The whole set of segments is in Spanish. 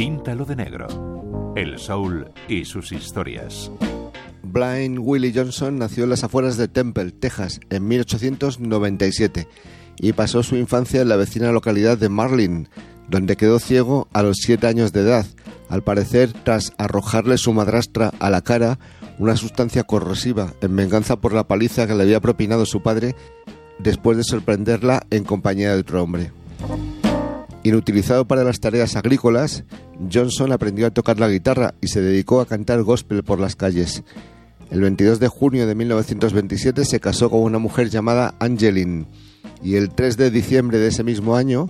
Píntalo de negro. El soul y sus historias. Blind Willie Johnson nació en las afueras de Temple, Texas, en 1897 y pasó su infancia en la vecina localidad de Marlin, donde quedó ciego a los 7 años de edad, al parecer tras arrojarle su madrastra a la cara una sustancia corrosiva en venganza por la paliza que le había propinado su padre después de sorprenderla en compañía de otro hombre. Inutilizado para las tareas agrícolas, Johnson aprendió a tocar la guitarra y se dedicó a cantar gospel por las calles. El 22 de junio de 1927 se casó con una mujer llamada Angeline y el 3 de diciembre de ese mismo año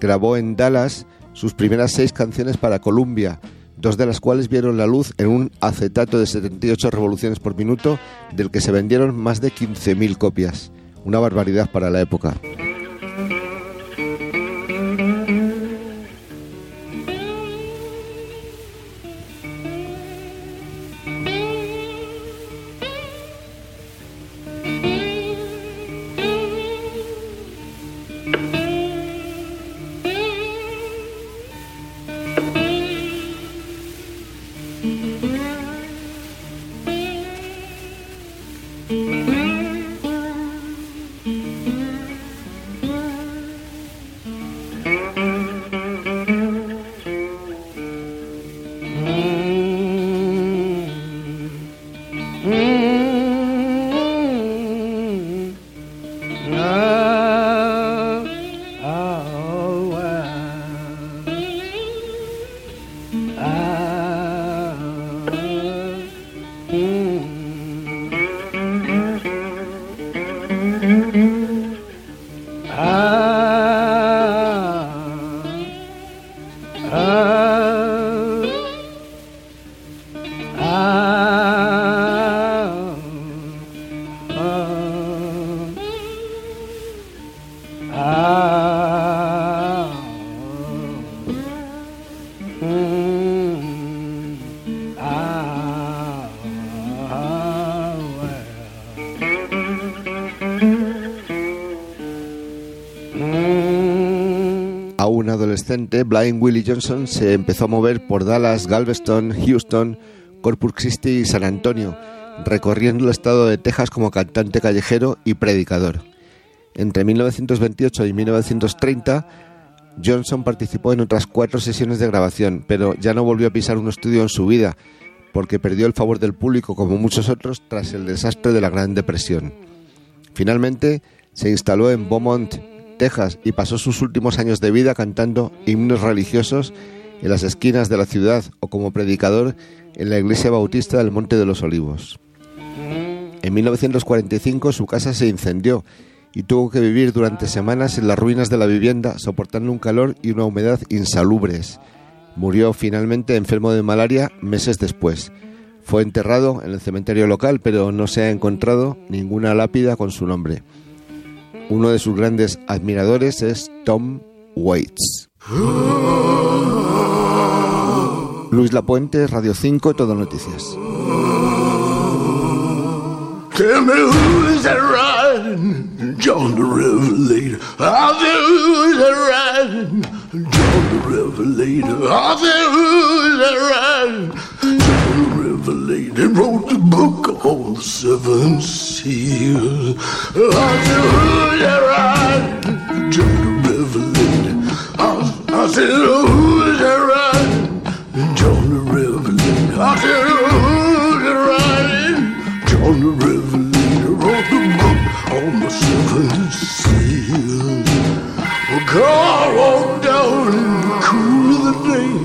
grabó en Dallas sus primeras seis canciones para Columbia, dos de las cuales vieron la luz en un acetato de 78 revoluciones por minuto del que se vendieron más de 15.000 copias. Una barbaridad para la época. Mm -hmm. Blind Willie Johnson se empezó a mover por Dallas, Galveston, Houston, Corpus Christi y San Antonio, recorriendo el estado de Texas como cantante callejero y predicador. Entre 1928 y 1930, Johnson participó en otras cuatro sesiones de grabación, pero ya no volvió a pisar un estudio en su vida, porque perdió el favor del público como muchos otros tras el desastre de la Gran Depresión. Finalmente, se instaló en Beaumont, Texas y pasó sus últimos años de vida cantando himnos religiosos en las esquinas de la ciudad o como predicador en la iglesia bautista del Monte de los Olivos. En 1945 su casa se incendió y tuvo que vivir durante semanas en las ruinas de la vivienda soportando un calor y una humedad insalubres. Murió finalmente enfermo de malaria meses después. Fue enterrado en el cementerio local, pero no se ha encontrado ninguna lápida con su nombre. Uno de sus grandes admiradores es Tom Waits. Luis Lapuente, Radio 5, Todo Noticias. Tell me? John that? John the book on the seven seals. I said, who's that riding? John the Revelator. I, I said, who's that riding? John the Revelator. I said, who's that riding? John the Revelator on the seven seas. Well, God walked down in the cool of the day,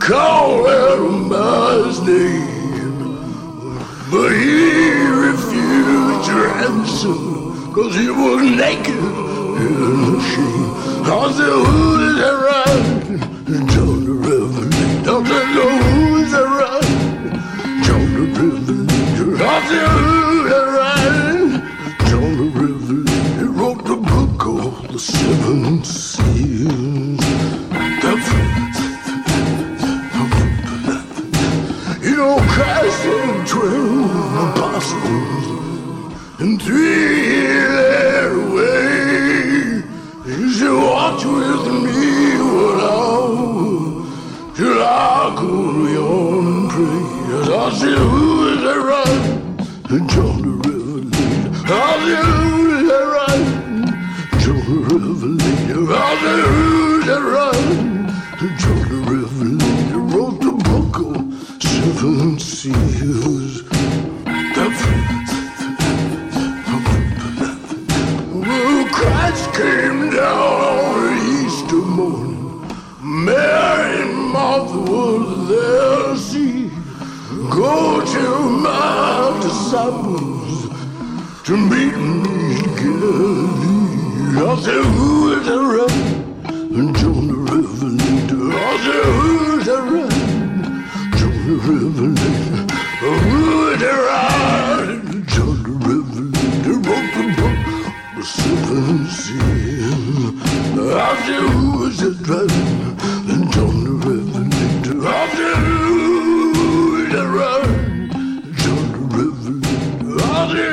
called out by his name. cause he was naked. in the a. I said, who is around? John Revelation. Hallelujah, run. John Revelation. Hallelujah, run. John Revelation wrote the book of seven seals. Oh, Christ came down on Easter morning. Mary and Martha were there. She go to my disciples to meet me in Galilee. I said, who is that right? And John the Revelator. I said, who is that right? John the Revelator. Who is that right? John the Revelator wrote the book, the seven seals. I said, who is that right? Mother!